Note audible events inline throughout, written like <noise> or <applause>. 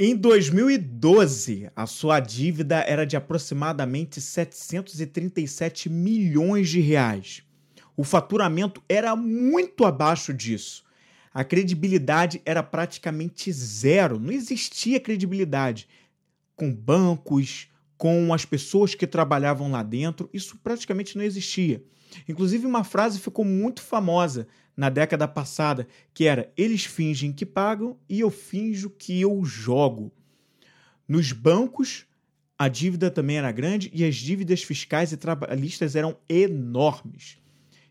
Em 2012, a sua dívida era de aproximadamente 737 milhões de reais. O faturamento era muito abaixo disso. A credibilidade era praticamente zero, não existia credibilidade com bancos, com as pessoas que trabalhavam lá dentro, isso praticamente não existia. Inclusive, uma frase ficou muito famosa na década passada, que era: eles fingem que pagam e eu finjo que eu jogo. Nos bancos, a dívida também era grande e as dívidas fiscais e trabalhistas eram enormes.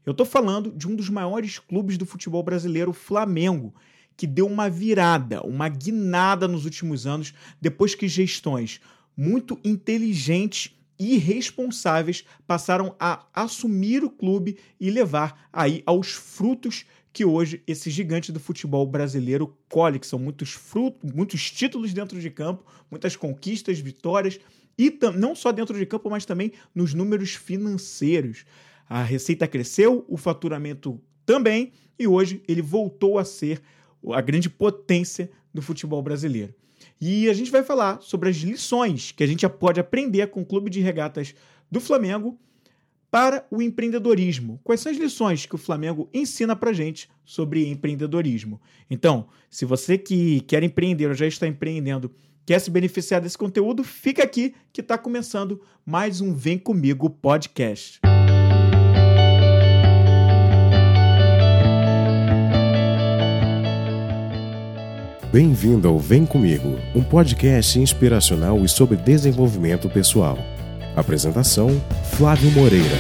Eu estou falando de um dos maiores clubes do futebol brasileiro, o Flamengo, que deu uma virada, uma guinada nos últimos anos, depois que gestões muito inteligentes e responsáveis passaram a assumir o clube e levar aí aos frutos que hoje esse gigante do futebol brasileiro colhe, que são muitos frutos, muitos títulos dentro de campo, muitas conquistas, vitórias e não só dentro de campo, mas também nos números financeiros. A receita cresceu, o faturamento também, e hoje ele voltou a ser a grande potência do futebol brasileiro. E a gente vai falar sobre as lições que a gente pode aprender com o Clube de Regatas do Flamengo para o empreendedorismo. Quais são as lições que o Flamengo ensina para gente sobre empreendedorismo? Então, se você que quer empreender ou já está empreendendo, quer se beneficiar desse conteúdo, fica aqui que está começando mais um Vem Comigo podcast. Bem-vindo ao Vem Comigo, um podcast inspiracional e sobre desenvolvimento pessoal. Apresentação: Flávio Moreira.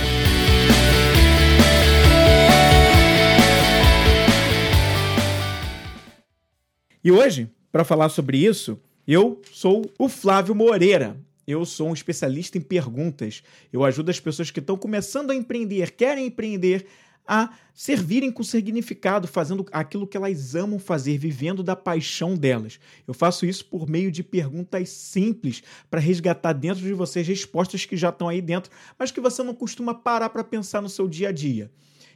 E hoje, para falar sobre isso, eu sou o Flávio Moreira. Eu sou um especialista em perguntas. Eu ajudo as pessoas que estão começando a empreender, querem empreender, a servirem com significado, fazendo aquilo que elas amam fazer, vivendo da paixão delas. Eu faço isso por meio de perguntas simples para resgatar dentro de vocês respostas que já estão aí dentro, mas que você não costuma parar para pensar no seu dia a dia.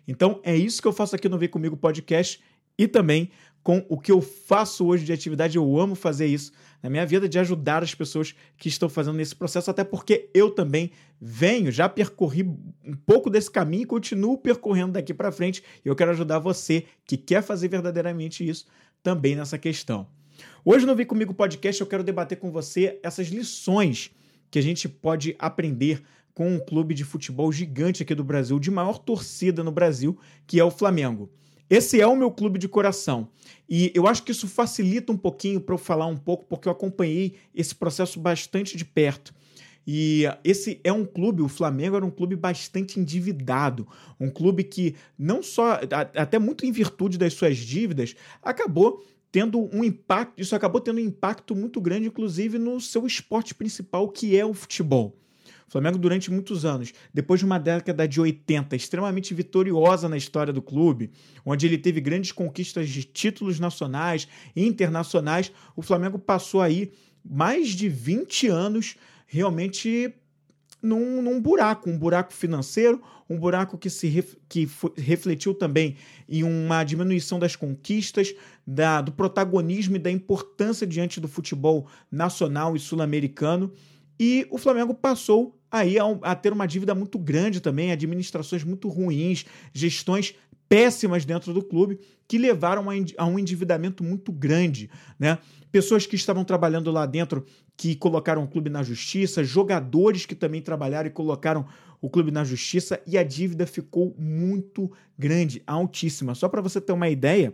Então é isso que eu faço aqui no Vem Comigo Podcast e também com o que eu faço hoje de atividade. Eu amo fazer isso na minha vida, de ajudar as pessoas que estão fazendo nesse processo, até porque eu também venho, já percorri um pouco desse caminho e continuo percorrendo daqui para frente. E eu quero ajudar você que quer fazer verdadeiramente isso também nessa questão. Hoje no Vem Comigo Podcast eu quero debater com você essas lições que a gente pode aprender com um clube de futebol gigante aqui do Brasil, de maior torcida no Brasil, que é o Flamengo. Esse é o meu clube de coração. E eu acho que isso facilita um pouquinho para eu falar um pouco, porque eu acompanhei esse processo bastante de perto. E esse é um clube, o Flamengo era um clube bastante endividado, um clube que não só, até muito em virtude das suas dívidas, acabou tendo um impacto, isso acabou tendo um impacto muito grande, inclusive, no seu esporte principal, que é o futebol. O Flamengo, durante muitos anos, depois de uma década de 80 extremamente vitoriosa na história do clube, onde ele teve grandes conquistas de títulos nacionais e internacionais, o Flamengo passou aí mais de 20 anos realmente num, num, buraco, um buraco financeiro, um buraco que se ref, que refletiu também em uma diminuição das conquistas, da, do protagonismo e da importância diante do futebol nacional e sul-americano. E o Flamengo passou aí a, a ter uma dívida muito grande também, administrações muito ruins, gestões péssimas dentro do clube que levaram a, um endividamento muito grande, né? Pessoas que estavam trabalhando lá dentro que colocaram o clube na justiça, jogadores que também trabalharam e colocaram o clube na justiça e a dívida ficou muito grande, altíssima. Só para você ter uma ideia,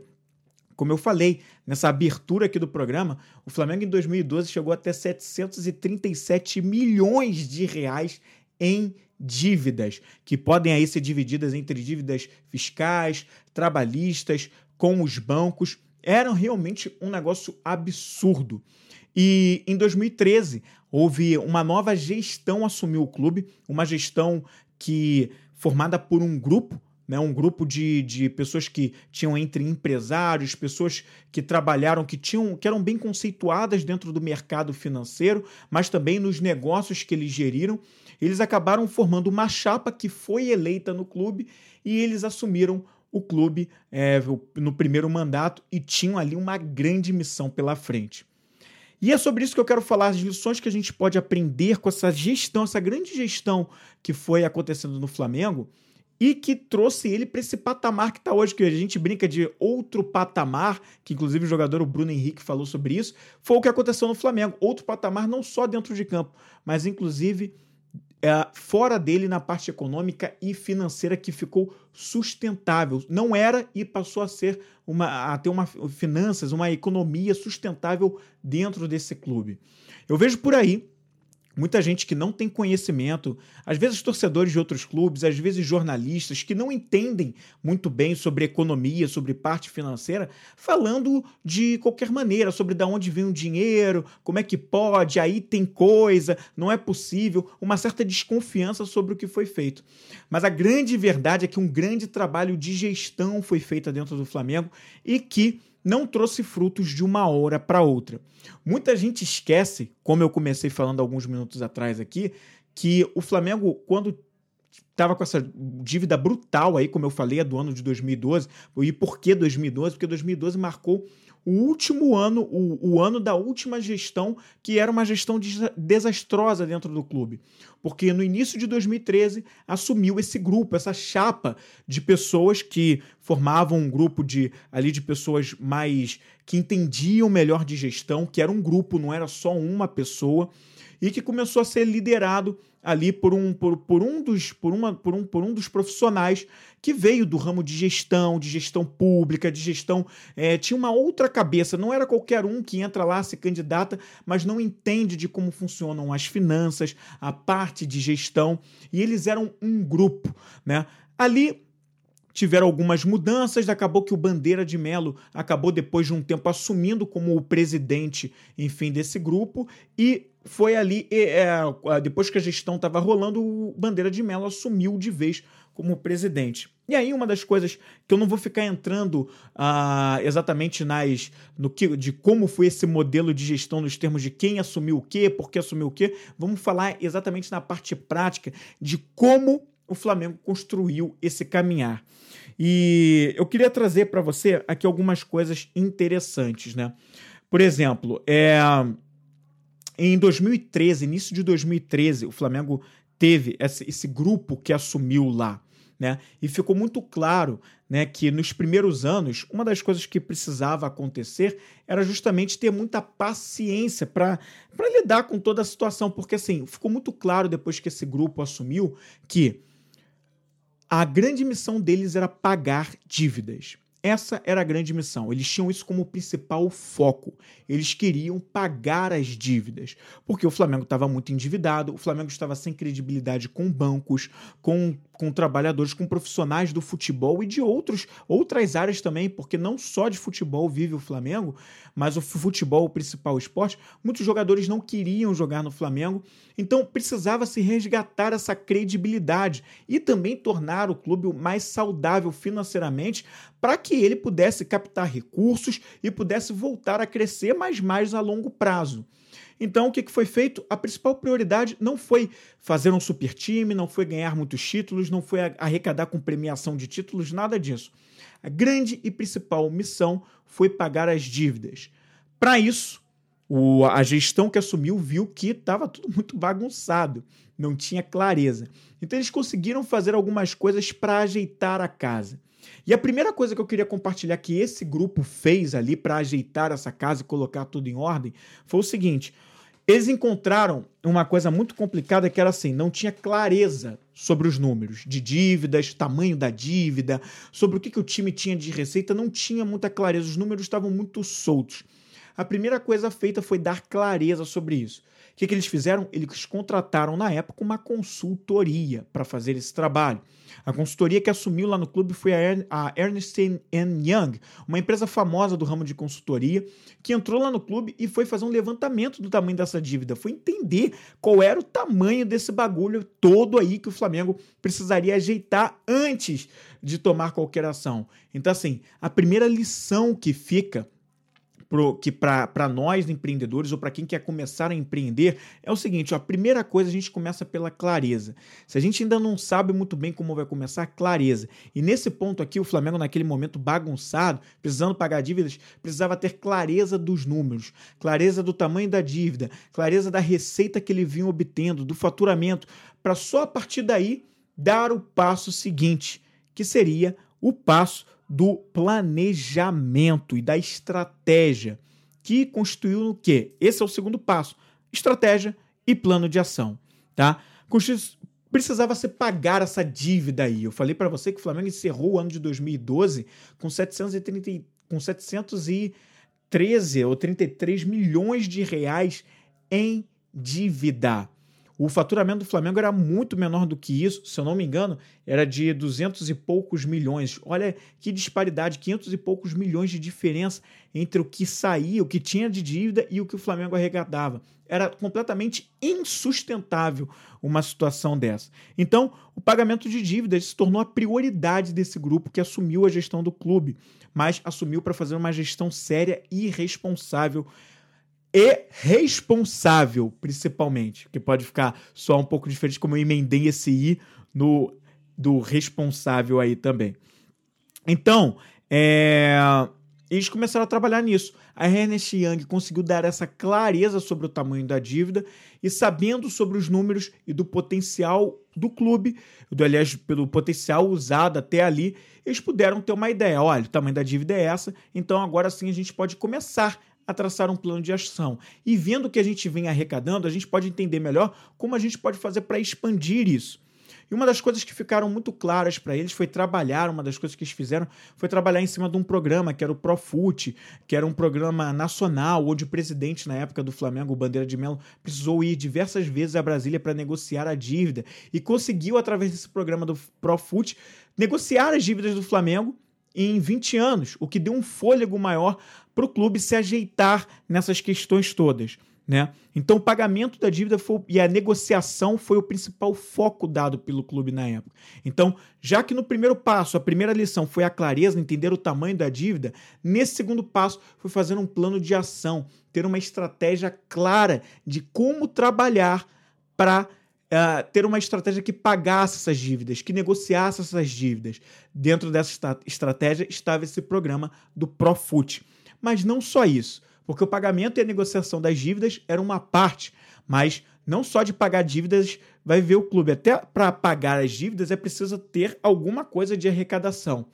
como eu falei nessa abertura aqui do programa, o Flamengo em 2012 chegou até 737 milhões de reais em dívidas, que podem aí ser divididas entre dívidas fiscais, trabalhistas, com os bancos. Era realmente um negócio absurdo. E em 2013 houve uma nova gestão assumiu o clube, uma gestão que formada por um grupo né, um grupo de, de pessoas que tinham entre empresários, pessoas que trabalharam, que tinham, que eram bem conceituadas dentro do mercado financeiro, mas também nos negócios que eles geriram. Eles acabaram formando uma chapa que foi eleita no clube e eles assumiram o clube é, no primeiro mandato e tinham ali uma grande missão pela frente. E é sobre isso que eu quero falar, as lições que a gente pode aprender com essa gestão, essa grande gestão que foi acontecendo no Flamengo e que trouxe ele para esse patamar que está hoje, que a gente brinca de outro patamar, que inclusive o jogador o Bruno Henrique falou sobre isso, foi o que aconteceu no Flamengo. Outro patamar não só dentro de campo, mas inclusive é, fora dele na parte econômica e financeira que ficou sustentável. Não era e passou a ser uma a ter uma finanças, uma economia sustentável dentro desse clube. Eu vejo por aí muita gente que não tem conhecimento, às vezes torcedores de outros clubes, às vezes jornalistas que não entendem muito bem sobre economia, sobre parte financeira, falando de qualquer maneira sobre de onde vem o dinheiro, como é que pode, aí tem coisa, não é possível, uma certa desconfiança sobre o que foi feito. Mas a grande verdade é que um grande trabalho de gestão foi feito dentro do Flamengo e que não trouxe frutos de uma hora para outra. Muita gente esquece, como eu comecei falando alguns minutos atrás aqui, que o Flamengo, quando estava com essa dívida brutal aí, como eu falei, é do ano de 2012. E por que 2012? Porque 2012 marcou o último ano, o, o ano da última gestão, que era uma gestão desastrosa dentro do clube. Porque no início de 2013 assumiu esse grupo, essa chapa de pessoas que formavam um grupo de ali de pessoas mais que entendiam melhor de gestão, que era um grupo, não era só uma pessoa, e que começou a ser liderado ali por um, por, por um dos por uma, por um, por um dos profissionais que veio do ramo de gestão, de gestão pública, de gestão. É, tinha uma outra cabeça, não era qualquer um que entra lá, se candidata, mas não entende de como funcionam as finanças, a parte de gestão. E eles eram um grupo. Né? Ali tiveram algumas mudanças, acabou que o Bandeira de Melo acabou depois de um tempo assumindo como o presidente, enfim, desse grupo e foi ali, é, depois que a gestão estava rolando, o Bandeira de Mello assumiu de vez como presidente. E aí, uma das coisas que eu não vou ficar entrando ah, exatamente nas no que, de como foi esse modelo de gestão nos termos de quem assumiu o quê, por que assumiu o quê, vamos falar exatamente na parte prática de como o Flamengo construiu esse caminhar. E eu queria trazer para você aqui algumas coisas interessantes, né? Por exemplo, é em 2013, início de 2013, o Flamengo teve esse, esse grupo que assumiu lá. Né? E ficou muito claro né, que nos primeiros anos, uma das coisas que precisava acontecer era justamente ter muita paciência para lidar com toda a situação, porque assim, ficou muito claro depois que esse grupo assumiu que a grande missão deles era pagar dívidas. Essa era a grande missão. Eles tinham isso como principal foco. Eles queriam pagar as dívidas, porque o Flamengo estava muito endividado, o Flamengo estava sem credibilidade com bancos, com com trabalhadores, com profissionais do futebol e de outros, outras áreas também, porque não só de futebol vive o Flamengo, mas o futebol, o principal esporte, muitos jogadores não queriam jogar no Flamengo, então precisava se resgatar essa credibilidade e também tornar o clube mais saudável financeiramente para que ele pudesse captar recursos e pudesse voltar a crescer, mas mais a longo prazo. Então, o que foi feito? A principal prioridade não foi fazer um super time, não foi ganhar muitos títulos, não foi arrecadar com premiação de títulos, nada disso. A grande e principal missão foi pagar as dívidas. Para isso, o, a gestão que assumiu viu que estava tudo muito bagunçado, não tinha clareza. Então, eles conseguiram fazer algumas coisas para ajeitar a casa. E a primeira coisa que eu queria compartilhar que esse grupo fez ali para ajeitar essa casa e colocar tudo em ordem foi o seguinte: eles encontraram uma coisa muito complicada que era assim, não tinha clareza sobre os números de dívidas, tamanho da dívida, sobre o que, que o time tinha de receita, não tinha muita clareza, os números estavam muito soltos. A primeira coisa feita foi dar clareza sobre isso. Que, que eles fizeram? Eles contrataram na época uma consultoria para fazer esse trabalho. A consultoria que assumiu lá no clube foi a Ernst Young, uma empresa famosa do ramo de consultoria, que entrou lá no clube e foi fazer um levantamento do tamanho dessa dívida, foi entender qual era o tamanho desse bagulho todo aí que o Flamengo precisaria ajeitar antes de tomar qualquer ação. Então, assim, a primeira lição que fica pro, que para nós empreendedores ou para quem quer começar a empreender é o seguinte: ó, a primeira coisa a gente começa pela clareza. Se a gente ainda não sabe muito bem como vai começar, clareza. E nesse ponto aqui, o Flamengo, naquele momento bagunçado, precisando pagar dívidas, precisava ter clareza dos números, clareza do tamanho da dívida, clareza da receita que ele vinha obtendo, do faturamento, para só a partir daí dar o passo seguinte, que seria o passo do planejamento e da estratégia, que constituiu no quê? Esse é o segundo passo: estratégia e plano de ação, tá? Precisava se pagar essa dívida aí. Eu falei para você que o Flamengo encerrou o ano de 2012 com 730 com 713 ou 33 milhões de reais em dívida. O faturamento do Flamengo era muito menor do que isso, se eu não me engano, era de 200 e poucos milhões. Olha que disparidade, 500 e poucos milhões de diferença entre o que saía, o que tinha de dívida e o que o Flamengo arrecadava. Era completamente insustentável uma situação dessa. Então, o pagamento de dívidas se tornou a prioridade desse grupo que assumiu a gestão do clube, mas assumiu para fazer uma gestão séria e responsável e responsável, principalmente, que pode ficar só um pouco diferente, como eu emendei esse i no do responsável aí também. Então, é, eles começaram a trabalhar nisso. A Ernest Young conseguiu dar essa clareza sobre o tamanho da dívida e sabendo sobre os números e do potencial do clube, do, aliás, pelo potencial usado até ali, eles puderam ter uma ideia. Olha, o tamanho da dívida é essa, então agora sim a gente pode começar a traçar um plano de ação. E vendo o que a gente vem arrecadando, a gente pode entender melhor como a gente pode fazer para expandir isso. E uma das coisas que ficaram muito claras para eles foi trabalhar, uma das coisas que eles fizeram foi trabalhar em cima de um programa que era o Profut, que era um programa nacional, onde o presidente na época do Flamengo, o Bandeira de Melo, precisou ir diversas vezes a Brasília para negociar a dívida e conseguiu, através desse programa do Profut, negociar as dívidas do Flamengo em 20 anos, o que deu um fôlego maior para o clube se ajeitar nessas questões todas. Né? Então, o pagamento da dívida foi, e a negociação foi o principal foco dado pelo clube na época. Então, já que no primeiro passo, a primeira lição foi a clareza, entender o tamanho da dívida, nesse segundo passo foi fazer um plano de ação, ter uma estratégia clara de como trabalhar para uh, ter uma estratégia que pagasse essas dívidas, que negociasse essas dívidas. Dentro dessa estratégia estava esse programa do Profut. Mas não só isso, porque o pagamento e a negociação das dívidas era uma parte, mas não só de pagar dívidas vai ver o clube. Até para pagar as dívidas é preciso ter alguma coisa de arrecadação.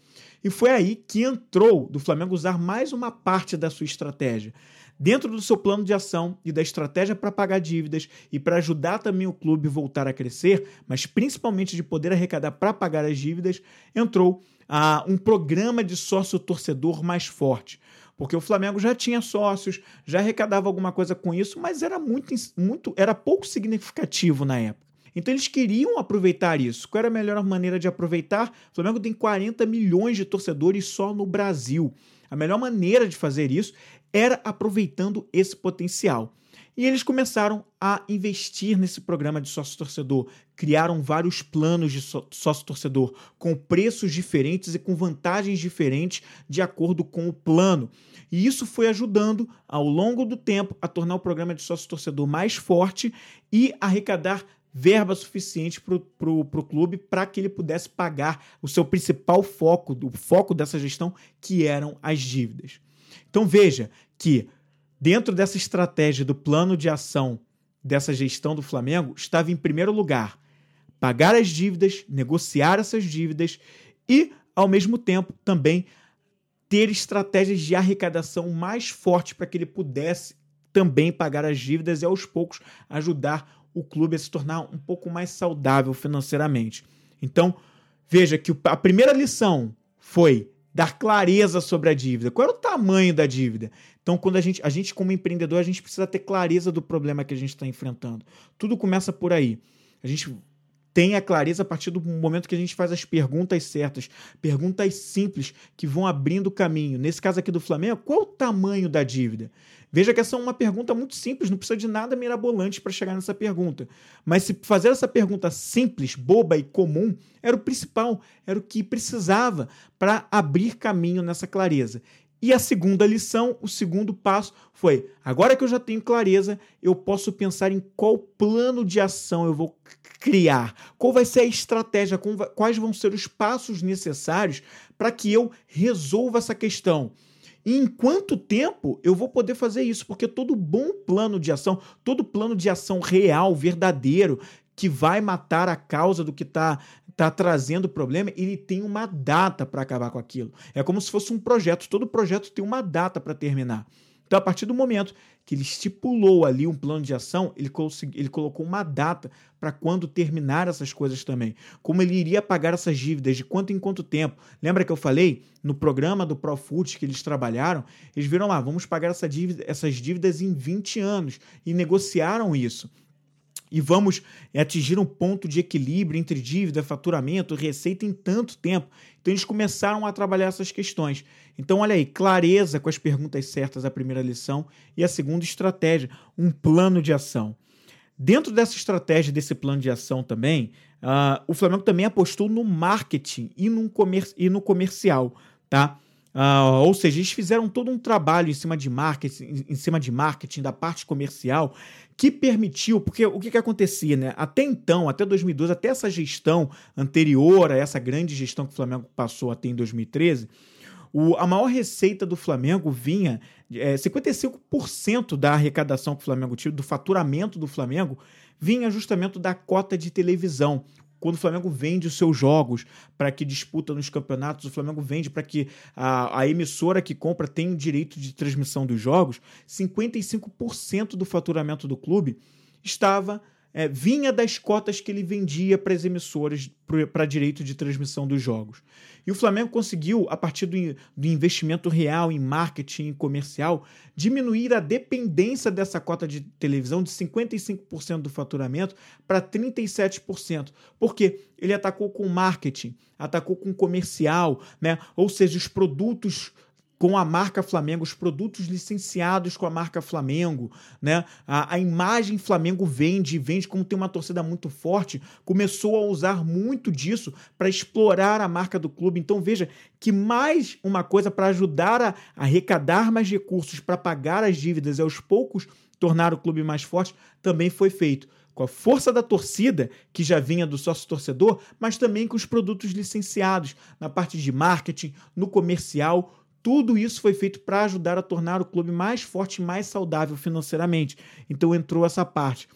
E foi aí que entrou do Flamengo usar mais uma parte da sua estratégia. Dentro do seu plano de ação e da estratégia para pagar dívidas e para ajudar também o clube voltar a crescer, mas principalmente de poder arrecadar para pagar as dívidas, entrou ah, um programa de sócio torcedor mais forte porque o Flamengo já tinha sócios, já arrecadava alguma coisa com isso, mas era muito, muito era pouco significativo na época. Então eles queriam aproveitar isso. Qual era a melhor maneira de aproveitar? O Flamengo tem 40 milhões de torcedores só no Brasil. A melhor maneira de fazer isso era aproveitando esse potencial. E eles começaram a investir nesse programa de sócio-torcedor. Criaram vários planos de sócio-torcedor com preços diferentes e com vantagens diferentes de acordo com o plano. E isso foi ajudando, ao longo do tempo, a tornar o programa de sócio-torcedor mais forte e arrecadar verba suficiente para o clube para que ele pudesse pagar o seu principal foco, o foco dessa gestão, que eram as dívidas. Então veja que dentro dessa estratégia do plano de ação dessa gestão do Flamengo, estava em primeiro lugar pagar as dívidas, negociar essas dívidas e, ao mesmo tempo, também ter estratégias de arrecadação mais fortes para que ele pudesse também pagar as dívidas e, aos poucos, ajudar o clube a se tornar um pouco mais saudável financeiramente. Então, veja que a primeira lição foi dar clareza sobre a dívida. Qual era o tamanho da dívida? Então, quando a gente, a gente como empreendedor, a gente precisa ter clareza do problema que a gente está enfrentando. Tudo começa por aí. A gente tem a clareza a partir do momento que a gente faz as perguntas certas, perguntas simples que vão abrindo o caminho. Nesse caso aqui do Flamengo, qual o tamanho da dívida? Veja que essa é uma pergunta muito simples, não precisa de nada mirabolante para chegar nessa pergunta. Mas se fazer essa pergunta simples, boba e comum era o principal, era o que precisava para abrir caminho nessa clareza. E a segunda lição, o segundo passo foi: agora que eu já tenho clareza, eu posso pensar em qual plano de ação eu vou criar, qual vai ser a estratégia, quais vão ser os passos necessários para que eu resolva essa questão. E em quanto tempo eu vou poder fazer isso? Porque todo bom plano de ação, todo plano de ação real, verdadeiro, que vai matar a causa do que está tá trazendo o problema, ele tem uma data para acabar com aquilo. É como se fosse um projeto. Todo projeto tem uma data para terminar. Então, a partir do momento que ele estipulou ali um plano de ação, ele, ele colocou uma data para quando terminar essas coisas também. Como ele iria pagar essas dívidas, de quanto em quanto tempo. Lembra que eu falei no programa do Profut que eles trabalharam? Eles viram lá, vamos pagar essa dívida, essas dívidas em 20 anos e negociaram isso e vamos atingir um ponto de equilíbrio entre dívida, faturamento, receita em tanto tempo. Então eles começaram a trabalhar essas questões. Então, olha aí, clareza com as perguntas certas, a primeira lição, e a segunda estratégia, um plano de ação. Dentro dessa estratégia, desse plano de ação também, uh, o Flamengo também apostou no marketing e no, comer e no comercial, tá? Uh, ou seja, eles fizeram todo um trabalho em cima de marketing, em cima de marketing da parte comercial que permitiu, porque o que, que acontecia, né? Até então, até 2012, até essa gestão anterior a essa grande gestão que o Flamengo passou até em 2013, o, a maior receita do Flamengo vinha, é, 55% da arrecadação que o Flamengo tinha, do faturamento do Flamengo, vinha justamente da cota de televisão quando o Flamengo vende os seus jogos para que disputa nos campeonatos, o Flamengo vende para que a, a, emissora que compra tenha o direito de transmissão dos jogos, 55% do faturamento do clube estava é, vinha das cotas que ele vendia para as emissoras para direito de transmissão dos jogos. E o Flamengo conseguiu, a partir do, do investimento real em marketing e comercial, diminuir a dependência dessa cota de televisão de 55% do faturamento para 37%. Porque ele atacou com marketing, atacou com comercial, né? ou seja, os produtos com a marca Flamengo, os produtos licenciados com a marca Flamengo, né? A, a imagem Flamengo vende, vende como tem uma torcida muito forte, começou a usar muito disso para explorar a marca do clube. Então veja que mais uma coisa para ajudar a, a arrecadar mais recursos para pagar as dívidas e aos poucos tornar o clube mais forte também foi feito com a força da torcida, que já vinha do sócio torcedor, mas também com os produtos licenciados, na parte de marketing, no comercial, tudo isso foi feito para ajudar a tornar o clube mais forte e mais saudável financeiramente. Então entrou essa parte.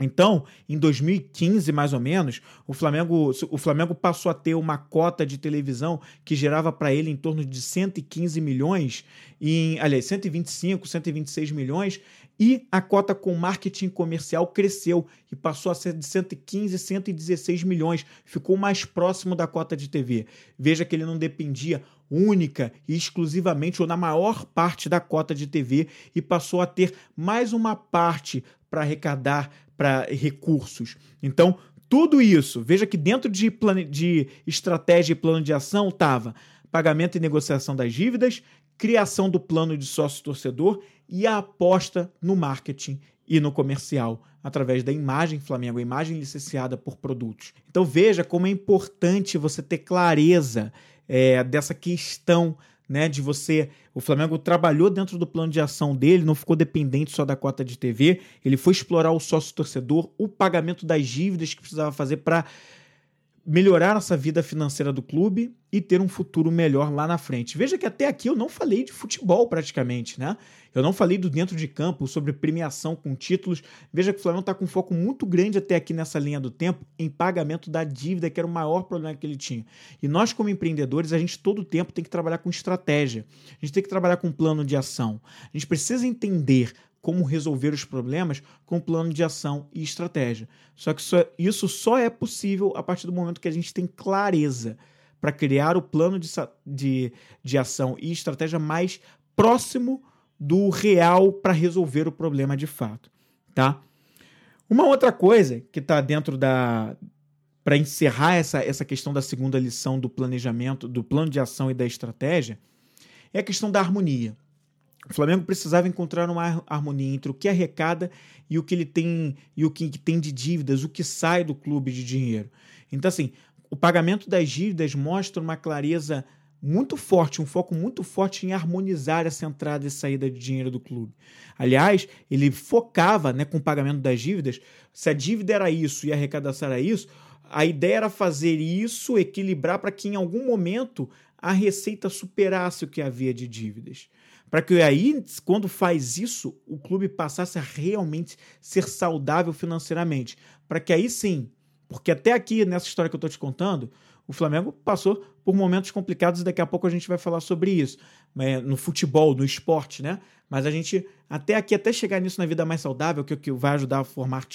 Então, em 2015, mais ou menos, o Flamengo, o Flamengo passou a ter uma cota de televisão que gerava para ele em torno de 115 milhões, em, aliás, 125, 126 milhões, e a cota com marketing comercial cresceu e passou a ser de 115, 116 milhões, ficou mais próximo da cota de TV. Veja que ele não dependia única e exclusivamente ou na maior parte da cota de TV e passou a ter mais uma parte para arrecadar para recursos. Então, tudo isso, veja que dentro de, plane, de estratégia e plano de ação estava pagamento e negociação das dívidas, criação do plano de sócio-torcedor e a aposta no marketing e no comercial, através da imagem Flamengo, a imagem licenciada por produtos. Então veja como é importante você ter clareza é, dessa questão né, de você. O Flamengo trabalhou dentro do plano de ação dele, não ficou dependente só da cota de TV, ele foi explorar o sócio torcedor, o pagamento das dívidas que precisava fazer para melhorar essa vida financeira do clube e ter um futuro melhor lá na frente. Veja que até aqui eu não falei de futebol praticamente, né? Eu não falei do dentro de campo, sobre premiação com títulos. Veja que o Flamengo está com um foco muito grande até aqui nessa linha do tempo em pagamento da dívida, que era o maior problema que ele tinha. E nós, como empreendedores, a gente todo tempo tem que trabalhar com estratégia. A gente tem que trabalhar com plano de ação. A gente precisa entender como resolver os problemas com plano de ação e estratégia. Só que isso só é possível a partir do momento que a gente tem clareza para criar o plano de, de, de ação e estratégia mais próximo do real para resolver o problema de fato, tá? Uma outra coisa que está dentro da para encerrar essa, essa questão da segunda lição do planejamento, do plano de ação e da estratégia, é a questão da harmonia. O Flamengo precisava encontrar uma harmonia entre o que arrecada e o que ele tem e o que tem de dívidas, o que sai do clube de dinheiro. Então, assim, o pagamento das dívidas mostra uma clareza muito forte, um foco muito forte em harmonizar essa entrada e saída de dinheiro do clube. Aliás, ele focava né, com o pagamento das dívidas. Se a dívida era isso e a arrecadação era isso, a ideia era fazer isso, equilibrar para que em algum momento a receita superasse o que havia de dívidas. Para que aí, quando faz isso, o clube passasse a realmente ser saudável financeiramente. Para que aí sim, porque até aqui, nessa história que eu estou te contando, o Flamengo passou por momentos complicados e daqui a pouco a gente vai falar sobre isso. É, no futebol, no esporte, né? Mas a gente, até aqui, até chegar nisso na vida mais saudável, que, que vai ajudar a formar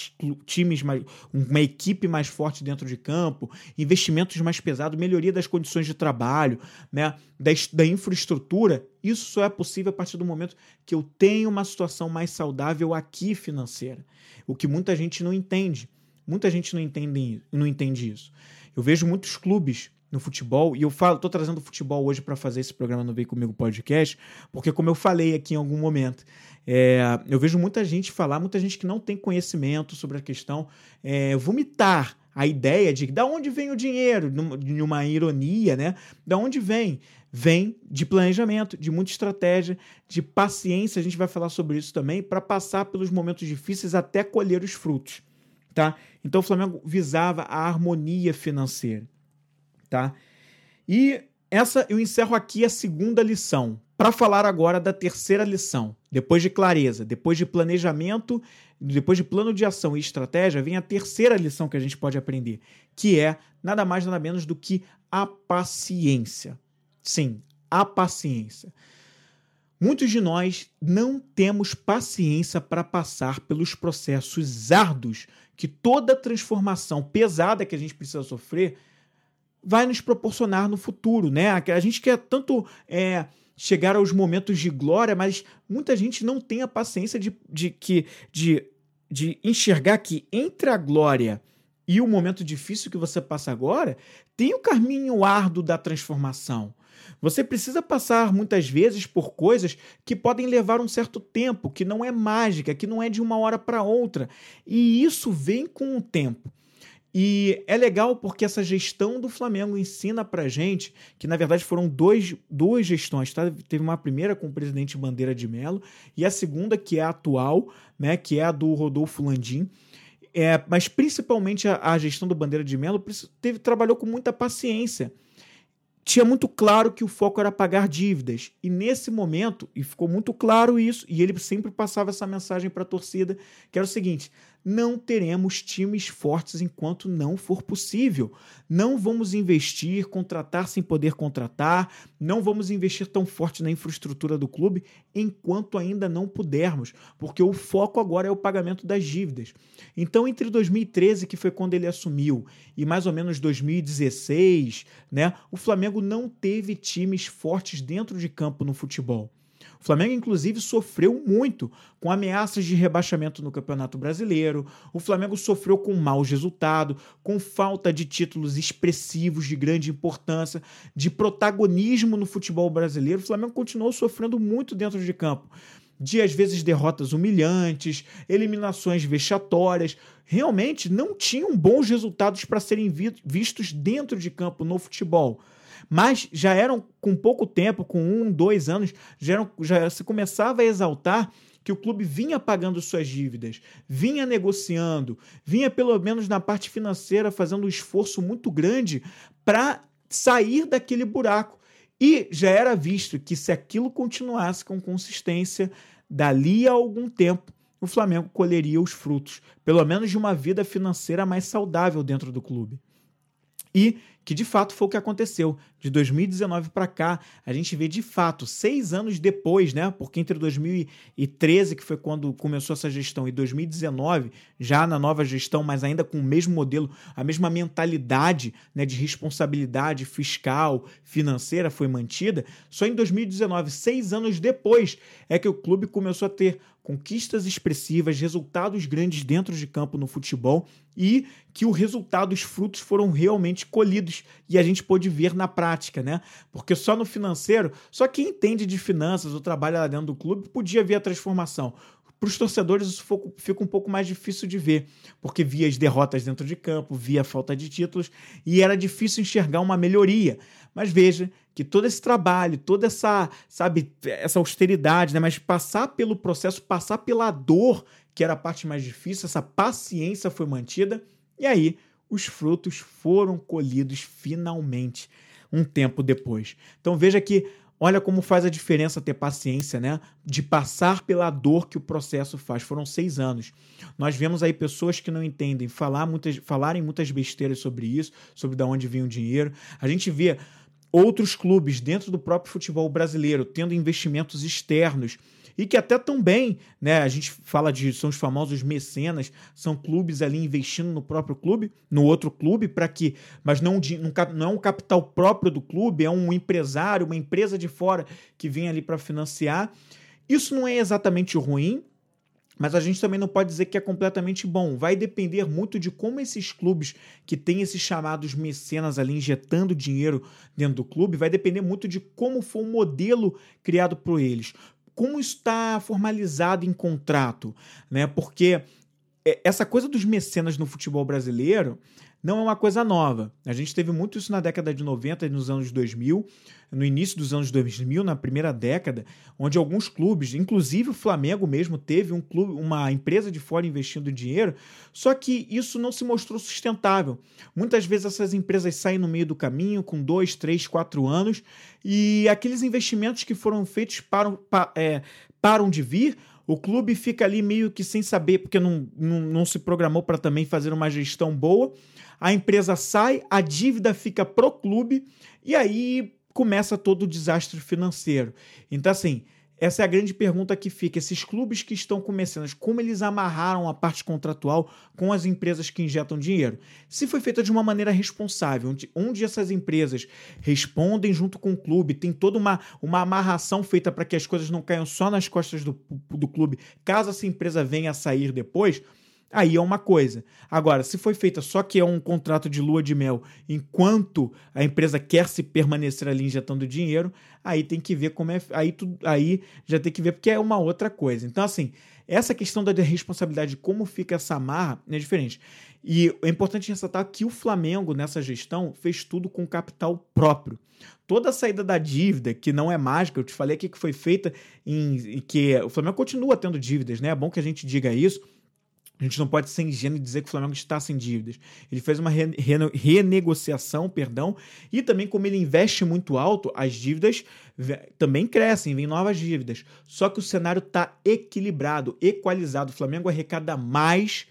times, mais, uma equipe mais forte dentro de campo, investimentos mais pesados, melhoria das condições de trabalho, né? da, da infraestrutura, isso só é possível a partir do momento que eu tenho uma situação mais saudável aqui financeira. O que muita gente não entende. Muita gente não entende, não entende isso. Eu vejo muitos clubes no futebol, e eu falo, tô trazendo o futebol hoje para fazer esse programa no Vem Comigo Podcast, porque como eu falei aqui em algum momento, é, eu vejo muita gente falar, muita gente que não tem conhecimento sobre a questão, é, vomitar a ideia de da onde vem o dinheiro, de uma ironia, né? Da onde vem? Vem de planejamento, de muita estratégia, de paciência, a gente vai falar sobre isso também, para passar pelos momentos difíceis até colher os frutos tá? Então o Flamengo visava a harmonia financeira, tá? E essa eu encerro aqui a segunda lição, para falar agora da terceira lição. Depois de clareza, depois de planejamento, depois de plano de ação e estratégia, vem a terceira lição que a gente pode aprender, que é nada mais nada menos do que a paciência. Sim, a paciência. Muitos de nós não temos paciência para passar pelos processos árduos que toda transformação pesada que a gente precisa sofrer vai nos proporcionar no futuro, né? A gente quer tanto é, chegar aos momentos de glória, mas muita gente não tem a paciência de, de, de, de, de enxergar que entre a glória e o momento difícil que você passa agora, tem o caminho árduo da transformação. Você precisa passar muitas vezes por coisas que podem levar um certo tempo, que não é mágica, que não é de uma hora para outra. E isso vem com o tempo. E é legal porque essa gestão do Flamengo ensina pra gente que, na verdade, foram dois, duas gestões, tá? Teve uma primeira com o presidente Bandeira de Mello e a segunda, que é a atual, né? Que é a do Rodolfo Landim. É, mas principalmente a, a gestão do Bandeira de Mello teve, trabalhou com muita paciência tinha muito claro que o foco era pagar dívidas. E nesse momento, e ficou muito claro isso, e ele sempre passava essa mensagem para a torcida, que era o seguinte: não teremos times fortes enquanto não for possível. Não vamos investir, contratar sem poder contratar, não vamos investir tão forte na infraestrutura do clube enquanto ainda não pudermos, porque o foco agora é o pagamento das dívidas. Então, entre 2013, que foi quando ele assumiu, e mais ou menos 2016, né, o Flamengo não teve times fortes dentro de campo no futebol. O Flamengo, inclusive, sofreu muito com ameaças de rebaixamento no Campeonato Brasileiro. O Flamengo sofreu com maus resultados, com falta de títulos expressivos de grande importância, de protagonismo no futebol brasileiro. O Flamengo continuou sofrendo muito dentro de campo de às vezes derrotas humilhantes, eliminações vexatórias, realmente não tinham bons resultados para serem vistos dentro de campo no futebol mas já eram com pouco tempo, com um, dois anos, já, eram, já se começava a exaltar que o clube vinha pagando suas dívidas, vinha negociando, vinha pelo menos na parte financeira fazendo um esforço muito grande para sair daquele buraco. E já era visto que se aquilo continuasse com consistência, dali a algum tempo, o Flamengo colheria os frutos, pelo menos de uma vida financeira mais saudável dentro do clube. E que de fato foi o que aconteceu. De 2019 para cá, a gente vê de fato, seis anos depois, né? Porque entre 2013, que foi quando começou essa gestão, e 2019, já na nova gestão, mas ainda com o mesmo modelo, a mesma mentalidade né, de responsabilidade fiscal, financeira foi mantida, só em 2019, seis anos depois, é que o clube começou a ter conquistas expressivas, resultados grandes dentro de campo no futebol e que o resultado, os frutos foram realmente colhidos e a gente pôde ver na prática, né? Porque só no financeiro, só quem entende de finanças ou trabalha lá dentro do clube podia ver a transformação. Para os torcedores isso fica um pouco mais difícil de ver, porque via as derrotas dentro de campo, via a falta de títulos e era difícil enxergar uma melhoria. Mas veja que todo esse trabalho, toda essa, sabe, essa austeridade, né? Mas passar pelo processo, passar pela dor, que era a parte mais difícil, essa paciência foi mantida. E aí, os frutos foram colhidos finalmente, um tempo depois. Então veja que Olha como faz a diferença ter paciência, né? De passar pela dor que o processo faz. Foram seis anos. Nós vemos aí pessoas que não entendem falar muitas, falarem muitas besteiras sobre isso, sobre de onde vem o dinheiro. A gente vê outros clubes dentro do próprio futebol brasileiro tendo investimentos externos e que até também, né, a gente fala de são os famosos mecenas, são clubes ali investindo no próprio clube, no outro clube para que, mas não, não é um capital próprio do clube, é um empresário, uma empresa de fora que vem ali para financiar. Isso não é exatamente ruim, mas a gente também não pode dizer que é completamente bom. Vai depender muito de como esses clubes que têm esses chamados mecenas ali injetando dinheiro dentro do clube, vai depender muito de como for o modelo criado por eles como está formalizado em contrato, né? Porque é, essa coisa dos mecenas no futebol brasileiro não é uma coisa nova. A gente teve muito isso na década de 90 e nos anos 2000, no início dos anos 2000, na primeira década, onde alguns clubes, inclusive o Flamengo mesmo, teve um clube, uma empresa de fora investindo dinheiro, só que isso não se mostrou sustentável. Muitas vezes essas empresas saem no meio do caminho com dois, três, quatro anos e aqueles investimentos que foram feitos param, é, param de vir o clube fica ali meio que sem saber, porque não, não, não se programou para também fazer uma gestão boa a empresa sai, a dívida fica pro clube e aí começa todo o desastre financeiro. Então, assim, essa é a grande pergunta que fica. Esses clubes que estão começando, como eles amarraram a parte contratual com as empresas que injetam dinheiro? Se foi feita de uma maneira responsável, onde, onde essas empresas respondem junto com o clube, tem toda uma, uma amarração feita para que as coisas não caiam só nas costas do, do clube, caso essa empresa venha a sair depois aí é uma coisa. Agora, se foi feita só que é um contrato de lua de mel, enquanto a empresa quer se permanecer ali injetando dinheiro, aí tem que ver como é. Aí, tu, aí já tem que ver, porque é uma outra coisa. Então, assim, essa questão da responsabilidade, como fica essa amarra, é diferente. E é importante ressaltar que o Flamengo, nessa gestão, fez tudo com capital próprio. Toda a saída da dívida, que não é mágica, eu te falei aqui que foi feita em. que o Flamengo continua tendo dívidas, né? É bom que a gente diga isso a gente não pode ser ingênuo e dizer que o Flamengo está sem dívidas. Ele fez uma re re renegociação, perdão, e também como ele investe muito alto, as dívidas também crescem, vem novas dívidas. Só que o cenário está equilibrado, equalizado. O Flamengo arrecada mais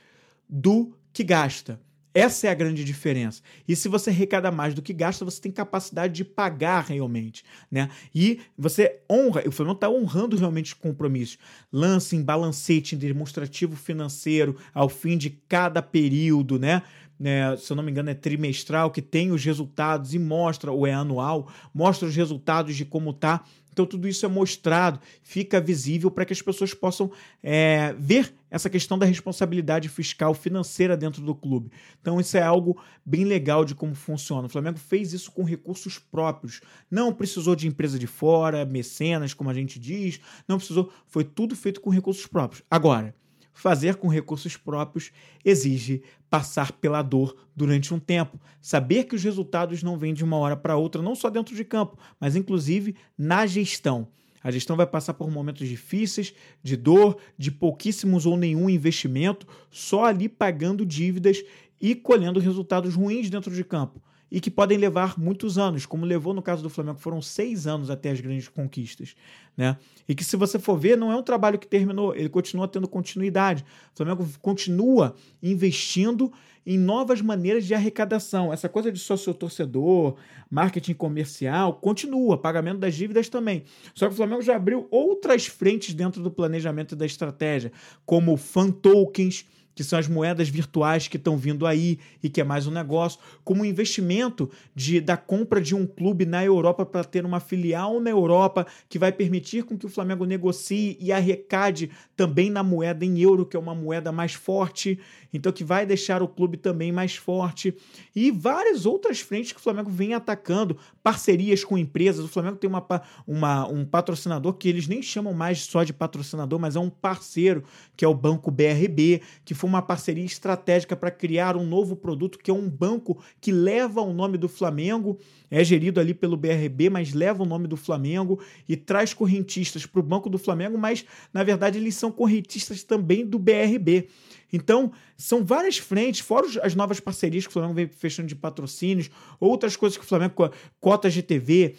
do que gasta. Essa é a grande diferença. E se você arrecada mais do que gasta, você tem capacidade de pagar realmente, né? E você honra, o Flamengo está honrando realmente os compromissos. Lance em balancete em demonstrativo financeiro ao fim de cada período, né? Né, se eu não me engano, é trimestral, que tem os resultados e mostra, ou é anual, mostra os resultados de como está. Então, tudo isso é mostrado, fica visível para que as pessoas possam é, ver essa questão da responsabilidade fiscal financeira dentro do clube. Então, isso é algo bem legal de como funciona. O Flamengo fez isso com recursos próprios. Não precisou de empresa de fora, mecenas, como a gente diz, não precisou. Foi tudo feito com recursos próprios. Agora, fazer com recursos próprios exige passar pela dor durante um tempo, saber que os resultados não vêm de uma hora para outra, não só dentro de campo, mas inclusive na gestão. A gestão vai passar por momentos difíceis, de dor, de pouquíssimos ou nenhum investimento, só ali pagando dívidas e colhendo resultados ruins dentro de campo e que podem levar muitos anos, como levou no caso do Flamengo, foram seis anos até as grandes conquistas. Né? E que, se você for ver, não é um trabalho que terminou, ele continua tendo continuidade. O Flamengo continua investindo em novas maneiras de arrecadação. Essa coisa de sócio-torcedor, marketing comercial, continua, pagamento das dívidas também. Só que o Flamengo já abriu outras frentes dentro do planejamento e da estratégia, como fan tokens que são as moedas virtuais que estão vindo aí e que é mais um negócio, como investimento de, da compra de um clube na Europa para ter uma filial na Europa que vai permitir com que o Flamengo negocie e arrecade também na moeda em euro, que é uma moeda mais forte, então que vai deixar o clube também mais forte e várias outras frentes que o Flamengo vem atacando, parcerias com empresas. O Flamengo tem uma, uma, um patrocinador que eles nem chamam mais só de patrocinador, mas é um parceiro, que é o Banco BRB, que foi uma parceria estratégica para criar um novo produto, que é um banco que leva o nome do Flamengo, é gerido ali pelo BRB, mas leva o nome do Flamengo e traz correntistas para o Banco do Flamengo, mas na verdade eles são correntistas também do BRB. Então, são várias frentes, fora as novas parcerias que o Flamengo vem fechando de patrocínios, outras coisas que o Flamengo, cotas de TV,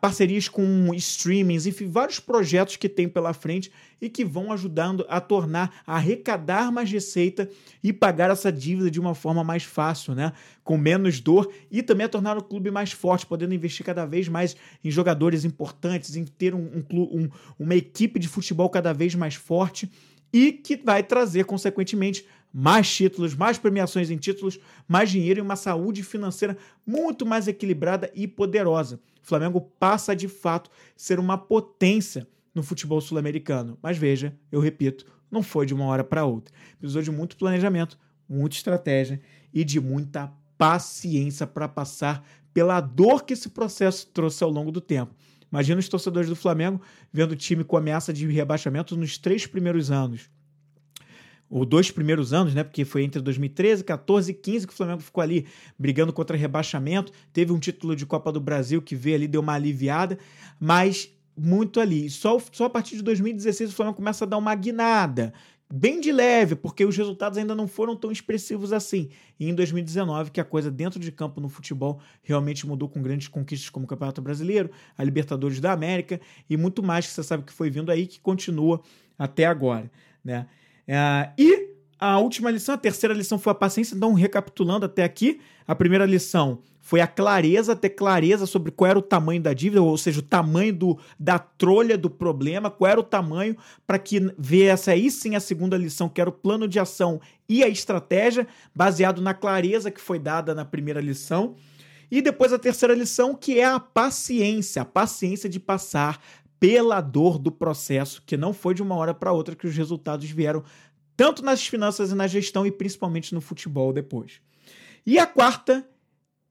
parcerias com streamings, enfim, vários projetos que tem pela frente e que vão ajudando a tornar, a arrecadar mais receita e pagar essa dívida de uma forma mais fácil, né? Com menos dor e também a tornar o clube mais forte, podendo investir cada vez mais em jogadores importantes, em ter um, um, um, uma equipe de futebol cada vez mais forte e que vai trazer, consequentemente, mais títulos, mais premiações em títulos, mais dinheiro e uma saúde financeira muito mais equilibrada e poderosa. O Flamengo passa de fato ser uma potência no futebol sul-americano. Mas veja, eu repito, não foi de uma hora para outra. Precisou de muito planejamento, muita estratégia e de muita paciência para passar pela dor que esse processo trouxe ao longo do tempo. Imagina os torcedores do Flamengo vendo o time com ameaça de rebaixamento nos três primeiros anos. Ou dois primeiros anos, né? Porque foi entre 2013, 14 e 15 que o Flamengo ficou ali brigando contra rebaixamento. Teve um título de Copa do Brasil que veio ali, deu uma aliviada, mas muito ali. Só, só a partir de 2016 o Flamengo começa a dar uma guinada bem de leve, porque os resultados ainda não foram tão expressivos assim. E em 2019, que a coisa dentro de campo no futebol realmente mudou com grandes conquistas como o Campeonato Brasileiro, a Libertadores da América e muito mais que você sabe que foi vindo aí, que continua até agora. Né? É, e a última lição, a terceira lição foi a paciência. Então, recapitulando até aqui, a primeira lição foi a clareza, ter clareza sobre qual era o tamanho da dívida, ou seja, o tamanho do, da trolha do problema, qual era o tamanho, para que viesse aí sim a segunda lição, que era o plano de ação e a estratégia, baseado na clareza que foi dada na primeira lição. E depois a terceira lição, que é a paciência, a paciência de passar pela dor do processo, que não foi de uma hora para outra que os resultados vieram tanto nas finanças e na gestão e principalmente no futebol depois. E a quarta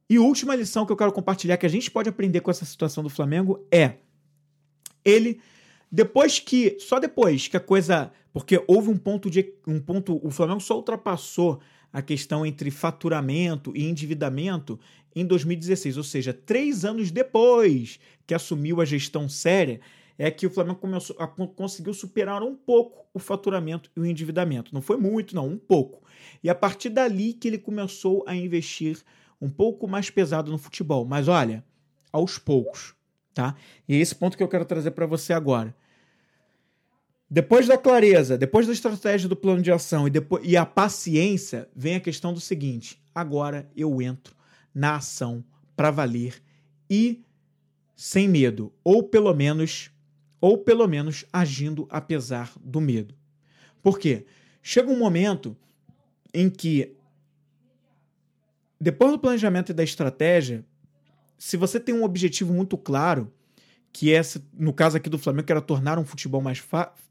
e última lição que eu quero compartilhar que a gente pode aprender com essa situação do Flamengo é ele depois que só depois que a coisa porque houve um ponto de um ponto o Flamengo só ultrapassou a questão entre faturamento e endividamento em 2016, ou seja, três anos depois que assumiu a gestão séria, é que o Flamengo começou a, conseguiu superar um pouco o faturamento e o endividamento. Não foi muito, não, um pouco. E a partir dali que ele começou a investir um pouco mais pesado no futebol. Mas olha, aos poucos, tá? E é esse ponto que eu quero trazer para você agora. Depois da clareza, depois da estratégia do plano de ação e, depois, e a paciência, vem a questão do seguinte: agora eu entro na ação para valer e sem medo, ou pelo menos ou pelo menos agindo apesar do medo. Por quê? Chega um momento em que, depois do planejamento e da estratégia, se você tem um objetivo muito claro, que é, no caso aqui do Flamengo, que era tornar um futebol mais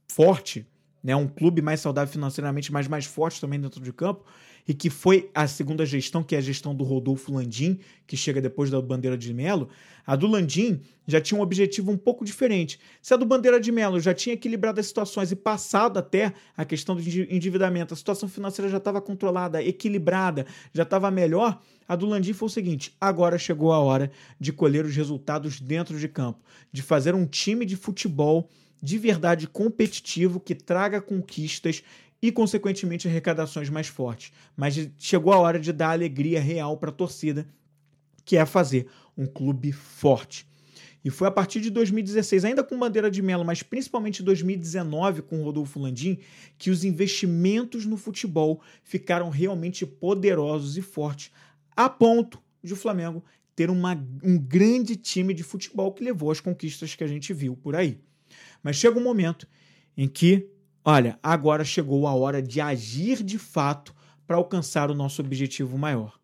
forte, né, um clube mais saudável financeiramente, mas mais forte também dentro de campo, e que foi a segunda gestão, que é a gestão do Rodolfo Landim, que chega depois da Bandeira de Melo, a do Landim já tinha um objetivo um pouco diferente. Se a do Bandeira de Melo já tinha equilibrado as situações e passado até a questão do endividamento, a situação financeira já estava controlada, equilibrada, já estava melhor, a do Landim foi o seguinte: agora chegou a hora de colher os resultados dentro de campo, de fazer um time de futebol de verdade competitivo que traga conquistas e, consequentemente, arrecadações mais fortes. Mas chegou a hora de dar alegria real para a torcida, que é fazer um clube forte. E foi a partir de 2016, ainda com bandeira de Melo, mas principalmente 2019 com Rodolfo Landim, que os investimentos no futebol ficaram realmente poderosos e fortes, a ponto de o Flamengo ter uma, um grande time de futebol que levou às conquistas que a gente viu por aí. Mas chega um momento em que olha, agora chegou a hora de agir de fato para alcançar o nosso objetivo maior.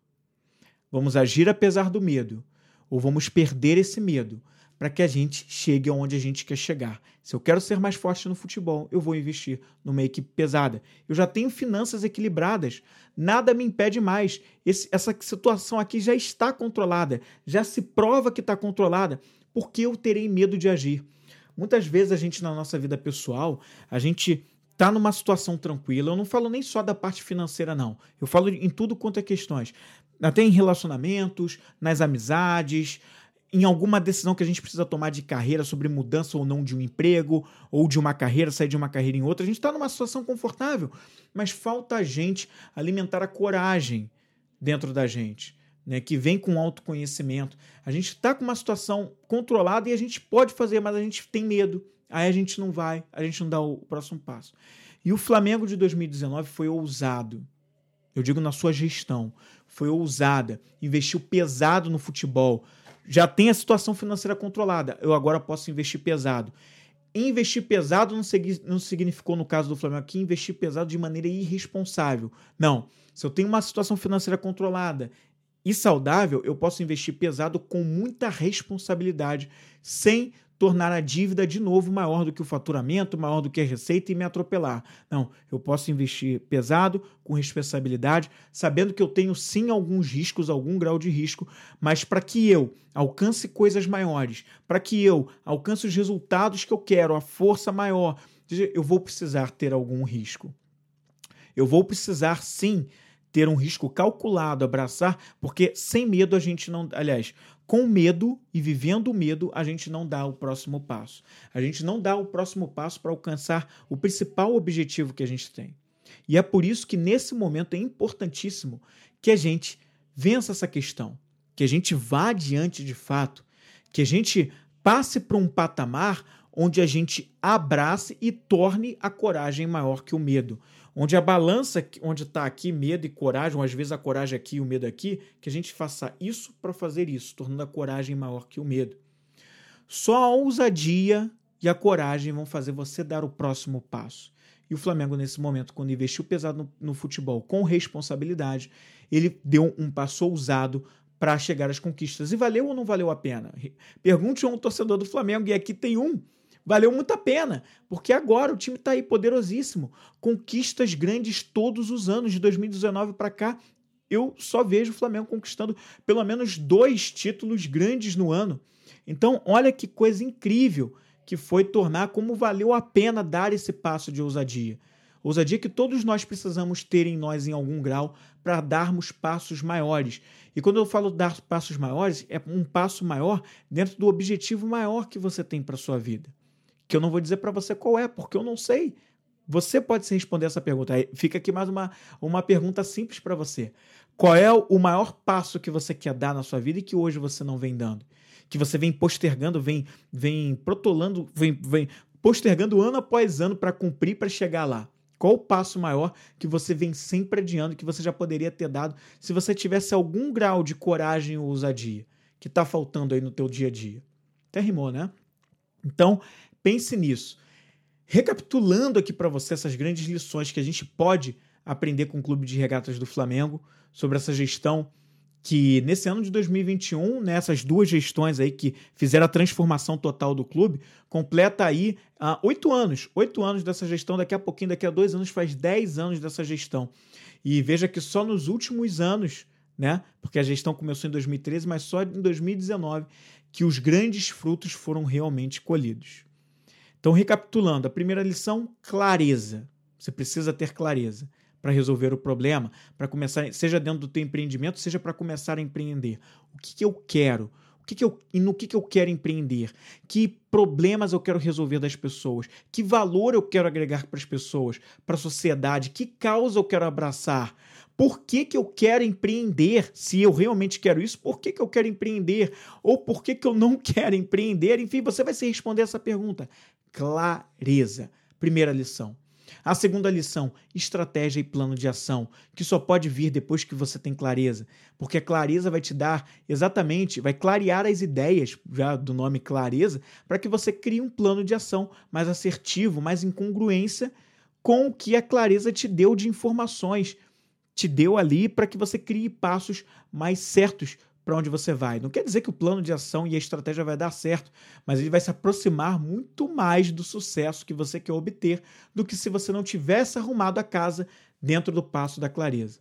Vamos agir apesar do medo, ou vamos perder esse medo para que a gente chegue aonde a gente quer chegar. Se eu quero ser mais forte no futebol, eu vou investir numa equipe pesada. Eu já tenho finanças equilibradas, nada me impede mais. Esse, essa situação aqui já está controlada, já se prova que está controlada. Por que eu terei medo de agir? Muitas vezes a gente, na nossa vida pessoal, a gente tá numa situação tranquila. Eu não falo nem só da parte financeira, não. Eu falo em tudo quanto é questões. Até em relacionamentos, nas amizades, em alguma decisão que a gente precisa tomar de carreira sobre mudança ou não de um emprego, ou de uma carreira, sair de uma carreira em outra, a gente está numa situação confortável, mas falta a gente alimentar a coragem dentro da gente, né, que vem com autoconhecimento. A gente está com uma situação controlada e a gente pode fazer, mas a gente tem medo. Aí a gente não vai, a gente não dá o próximo passo. E o Flamengo de 2019 foi ousado. Eu digo na sua gestão, foi ousada, investiu pesado no futebol já tem a situação financeira controlada. Eu agora posso investir pesado. Investir pesado não, não significou, no caso do Flamengo aqui, investir pesado de maneira irresponsável. Não. Se eu tenho uma situação financeira controlada e saudável, eu posso investir pesado com muita responsabilidade, sem tornar a dívida de novo maior do que o faturamento, maior do que a receita e me atropelar. Não, eu posso investir pesado, com responsabilidade, sabendo que eu tenho sim alguns riscos, algum grau de risco, mas para que eu alcance coisas maiores, para que eu alcance os resultados que eu quero, a força maior, eu vou precisar ter algum risco. Eu vou precisar sim ter um risco calculado, abraçar, porque sem medo a gente não. Aliás, com medo e vivendo o medo, a gente não dá o próximo passo. A gente não dá o próximo passo para alcançar o principal objetivo que a gente tem. E é por isso que nesse momento é importantíssimo que a gente vença essa questão, que a gente vá adiante de fato, que a gente passe para um patamar onde a gente abrace e torne a coragem maior que o medo onde a balança, onde está aqui medo e coragem, ou às vezes a coragem aqui e o medo aqui, que a gente faça isso para fazer isso, tornando a coragem maior que o medo. Só a ousadia e a coragem vão fazer você dar o próximo passo. E o Flamengo, nesse momento, quando investiu pesado no, no futebol com responsabilidade, ele deu um passo ousado para chegar às conquistas. E valeu ou não valeu a pena? Pergunte a um torcedor do Flamengo, e aqui tem um valeu muito a pena, porque agora o time está aí poderosíssimo. Conquistas grandes todos os anos, de 2019 para cá. Eu só vejo o Flamengo conquistando pelo menos dois títulos grandes no ano. Então, olha que coisa incrível que foi tornar como valeu a pena dar esse passo de ousadia. Ousadia que todos nós precisamos ter em nós em algum grau para darmos passos maiores. E quando eu falo dar passos maiores, é um passo maior dentro do objetivo maior que você tem para sua vida que eu não vou dizer para você qual é, porque eu não sei. Você pode se responder essa pergunta. Aí fica aqui mais uma, uma pergunta simples para você. Qual é o maior passo que você quer dar na sua vida e que hoje você não vem dando? Que você vem postergando, vem, vem protolando, vem, vem postergando ano após ano para cumprir, para chegar lá? Qual o passo maior que você vem sempre adiando, que você já poderia ter dado se você tivesse algum grau de coragem ou ousadia que está faltando aí no teu dia a dia? Até rimou, né? Então, Pense nisso. Recapitulando aqui para você essas grandes lições que a gente pode aprender com o Clube de Regatas do Flamengo sobre essa gestão que nesse ano de 2021, nessas né, duas gestões aí que fizeram a transformação total do clube, completa aí uh, oito anos. Oito anos dessa gestão, daqui a pouquinho, daqui a dois anos, faz dez anos dessa gestão. E veja que só nos últimos anos, né? Porque a gestão começou em 2013, mas só em 2019 que os grandes frutos foram realmente colhidos. Então, recapitulando, a primeira lição, clareza. Você precisa ter clareza para resolver o problema, para começar, seja dentro do teu empreendimento, seja para começar a empreender. O que, que eu quero? O que, que eu, e no que, que eu quero empreender? Que problemas eu quero resolver das pessoas? Que valor eu quero agregar para as pessoas, para a sociedade? Que causa eu quero abraçar? Por que, que eu quero empreender? Se eu realmente quero isso, por que, que eu quero empreender? Ou por que, que eu não <laughs> quero empreender? Enfim, você vai se responder essa pergunta clareza. Primeira lição. A segunda lição, estratégia e plano de ação, que só pode vir depois que você tem clareza, porque a clareza vai te dar exatamente, vai clarear as ideias, já do nome clareza, para que você crie um plano de ação mais assertivo, mais em congruência com o que a clareza te deu de informações, te deu ali para que você crie passos mais certos para onde você vai. Não quer dizer que o plano de ação e a estratégia vai dar certo, mas ele vai se aproximar muito mais do sucesso que você quer obter do que se você não tivesse arrumado a casa dentro do passo da clareza.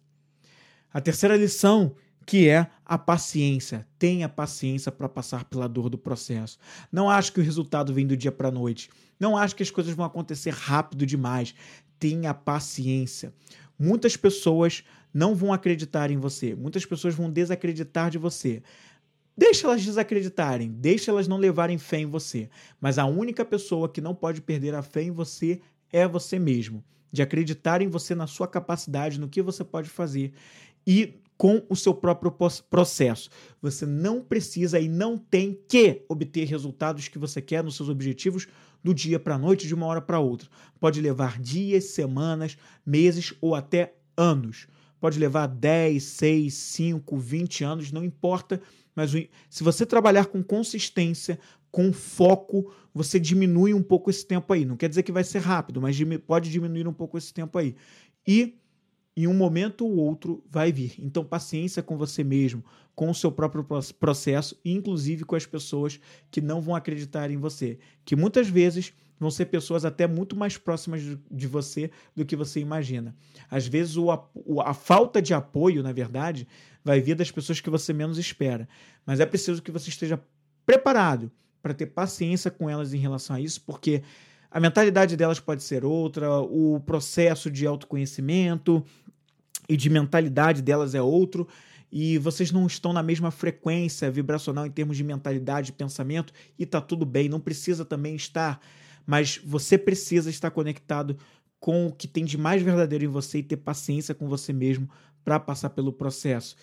A terceira lição que é a paciência. Tenha paciência para passar pela dor do processo. Não acho que o resultado vem do dia para a noite. Não acho que as coisas vão acontecer rápido demais. Tenha paciência. Muitas pessoas não vão acreditar em você. Muitas pessoas vão desacreditar de você. Deixa elas desacreditarem, deixa elas não levarem fé em você. Mas a única pessoa que não pode perder a fé em você é você mesmo. De acreditar em você, na sua capacidade, no que você pode fazer e com o seu próprio processo. Você não precisa e não tem que obter resultados que você quer nos seus objetivos do dia para a noite, de uma hora para outra. Pode levar dias, semanas, meses ou até anos. Pode levar 10, 6, 5, 20 anos, não importa. Mas se você trabalhar com consistência, com foco, você diminui um pouco esse tempo aí. Não quer dizer que vai ser rápido, mas pode diminuir um pouco esse tempo aí. E em um momento ou outro vai vir. Então, paciência com você mesmo, com o seu próprio processo, inclusive com as pessoas que não vão acreditar em você, que muitas vezes vão ser pessoas até muito mais próximas de você do que você imagina. Às vezes, o, a falta de apoio, na verdade, vai vir das pessoas que você menos espera. Mas é preciso que você esteja preparado para ter paciência com elas em relação a isso, porque a mentalidade delas pode ser outra, o processo de autoconhecimento e de mentalidade delas é outro, e vocês não estão na mesma frequência vibracional em termos de mentalidade, pensamento, e tá tudo bem, não precisa também estar, mas você precisa estar conectado com o que tem de mais verdadeiro em você e ter paciência com você mesmo para passar pelo processo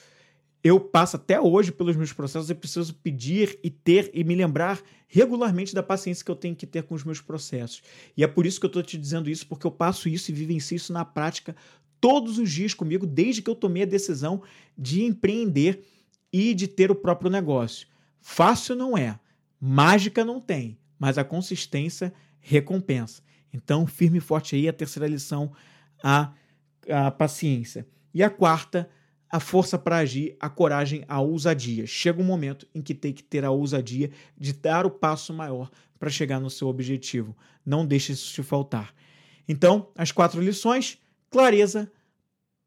eu passo até hoje pelos meus processos e preciso pedir e ter e me lembrar regularmente da paciência que eu tenho que ter com os meus processos. E é por isso que eu estou te dizendo isso, porque eu passo isso e vivencio isso na prática todos os dias comigo, desde que eu tomei a decisão de empreender e de ter o próprio negócio. Fácil não é, mágica não tem, mas a consistência recompensa. Então, firme e forte aí, a terceira lição, a, a paciência. E a quarta, a força para agir, a coragem, a ousadia. Chega um momento em que tem que ter a ousadia de dar o passo maior para chegar no seu objetivo. Não deixe isso te faltar. Então, as quatro lições: clareza,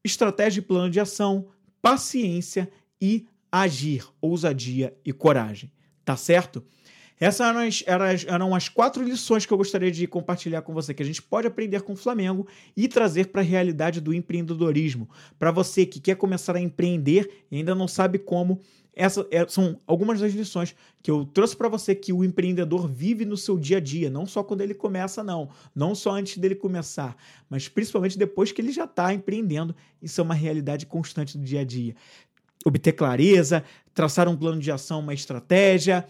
estratégia e plano de ação, paciência e agir, ousadia e coragem. Tá certo? Essas eram as, eram, as, quatro lições que eu gostaria de compartilhar com você, que a gente pode aprender com o Flamengo e trazer para a realidade do empreendedorismo. Para você que quer começar a empreender e ainda não sabe como, essas é, são algumas das lições que eu trouxe para você que o empreendedor vive no seu dia a dia, não só quando ele começa, não. Não só antes dele começar, mas principalmente depois que ele já está empreendendo. Isso é uma realidade constante do dia a dia. Obter clareza, traçar um plano de ação, uma estratégia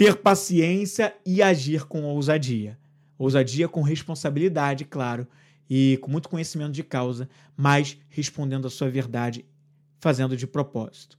ter paciência e agir com ousadia. Ousadia com responsabilidade, claro, e com muito conhecimento de causa, mas respondendo a sua verdade, fazendo de propósito.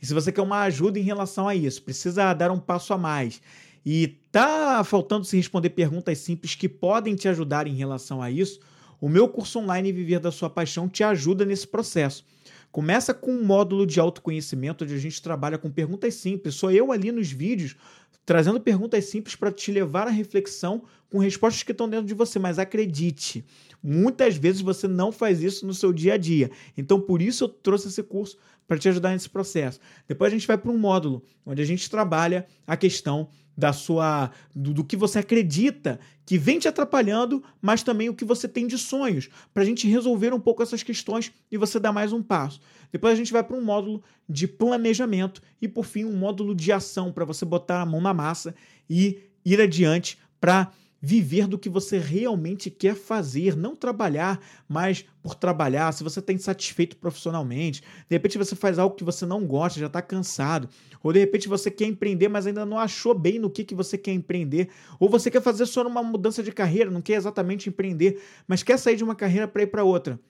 E se você quer uma ajuda em relação a isso, precisa dar um passo a mais e tá faltando se responder perguntas simples que podem te ajudar em relação a isso, o meu curso online Viver da Sua Paixão te ajuda nesse processo. Começa com um módulo de autoconhecimento onde a gente trabalha com perguntas simples. Sou eu ali nos vídeos trazendo perguntas simples para te levar à reflexão com respostas que estão dentro de você. Mas acredite, muitas vezes você não faz isso no seu dia a dia. Então, por isso eu trouxe esse curso para te ajudar nesse processo. Depois a gente vai para um módulo onde a gente trabalha a questão da sua do, do, que você acredita que vem te atrapalhando, mas também o que você tem de sonhos, para a gente resolver um pouco essas questões e você dar mais um passo. Depois a gente vai para um módulo de planejamento e por fim um módulo de ação para você botar a mão na massa e ir adiante para viver do que você realmente quer fazer, não trabalhar mais por trabalhar. Se você está insatisfeito profissionalmente, de repente você faz algo que você não gosta, já está cansado, ou de repente você quer empreender, mas ainda não achou bem no que, que você quer empreender, ou você quer fazer só uma mudança de carreira, não quer exatamente empreender, mas quer sair de uma carreira para ir para outra.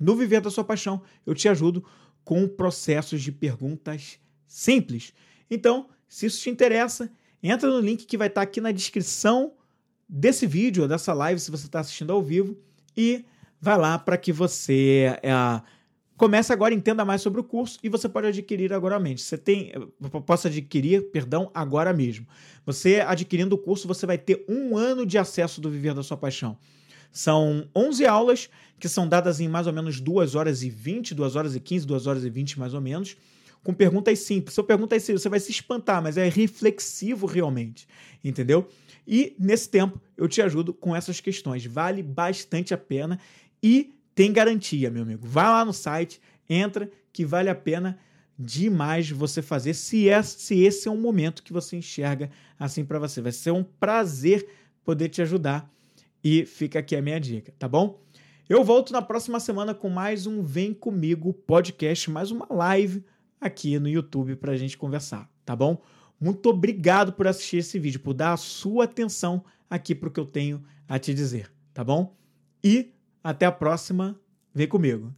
No Viver da Sua Paixão, eu te ajudo com processos de perguntas simples. Então, se isso te interessa, entra no link que vai estar tá aqui na descrição desse vídeo, dessa live, se você está assistindo ao vivo, e vai lá para que você é, Comece agora, entenda mais sobre o curso e você pode adquirir agora mesmo. Você tem, posso adquirir, perdão, agora mesmo. Você adquirindo o curso, você vai ter um ano de acesso do Viver da Sua Paixão. São 11 aulas que são dadas em mais ou menos 2 horas e 20, 2 horas e 15, 2 horas e 20 mais ou menos, com perguntas simples. Se eu perguntar simples, você vai se espantar, mas é reflexivo realmente, entendeu? E nesse tempo eu te ajudo com essas questões. Vale bastante a pena e tem garantia, meu amigo. Vai lá no site, entra, que vale a pena demais você fazer, se, é, se esse é um momento que você enxerga assim para você. Vai ser um prazer poder te ajudar. E fica aqui a minha dica, tá bom? Eu volto na próxima semana com mais um Vem Comigo podcast, mais uma live aqui no YouTube para a gente conversar, tá bom? Muito obrigado por assistir esse vídeo, por dar a sua atenção aqui para o que eu tenho a te dizer, tá bom? E até a próxima. Vem comigo.